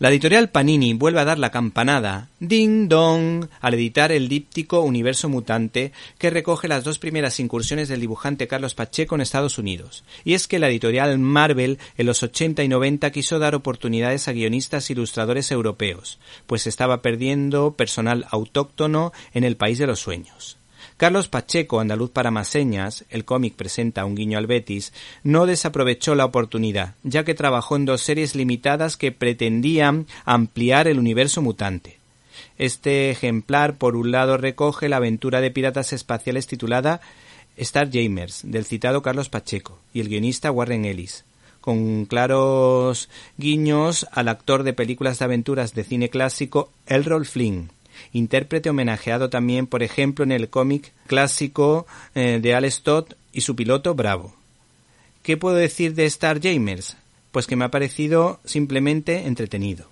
La editorial Panini vuelve a dar la campanada, ding dong, al editar el díptico Universo Mutante, que recoge las dos primeras incursiones del dibujante Carlos Pacheco en Estados Unidos. Y es que la editorial Marvel en los 80 y 90 quiso dar oportunidades a guionistas e ilustradores europeos, pues estaba perdiendo personal autóctono en el país de los sueños. Carlos Pacheco, andaluz para más señas, el cómic presenta un guiño al Betis, no desaprovechó la oportunidad, ya que trabajó en dos series limitadas que pretendían ampliar el universo mutante. Este ejemplar, por un lado, recoge la aventura de piratas espaciales titulada Starjamers, del citado Carlos Pacheco, y el guionista Warren Ellis, con claros guiños al actor de películas de aventuras de cine clásico Elroy Flynn, intérprete homenajeado también, por ejemplo, en el cómic clásico eh, de Al Stott y su piloto Bravo. ¿Qué puedo decir de Starjamers? Pues que me ha parecido simplemente entretenido.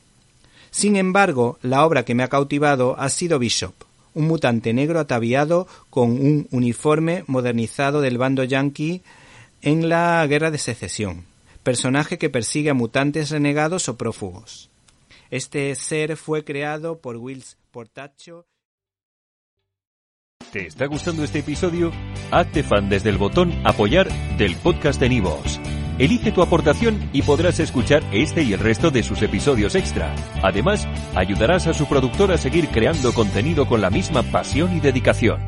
Sin embargo, la obra que me ha cautivado ha sido Bishop, un mutante negro ataviado con un uniforme modernizado del bando yankee en la guerra de secesión, personaje que persigue a mutantes renegados o prófugos. Este ser fue creado por Wills Portacho. ¿Te está gustando este episodio? Hazte fan desde el botón Apoyar del podcast de Nivos. Elige tu aportación y podrás escuchar este y el resto de sus episodios extra. Además, ayudarás a su productor a seguir creando contenido con la misma pasión y dedicación.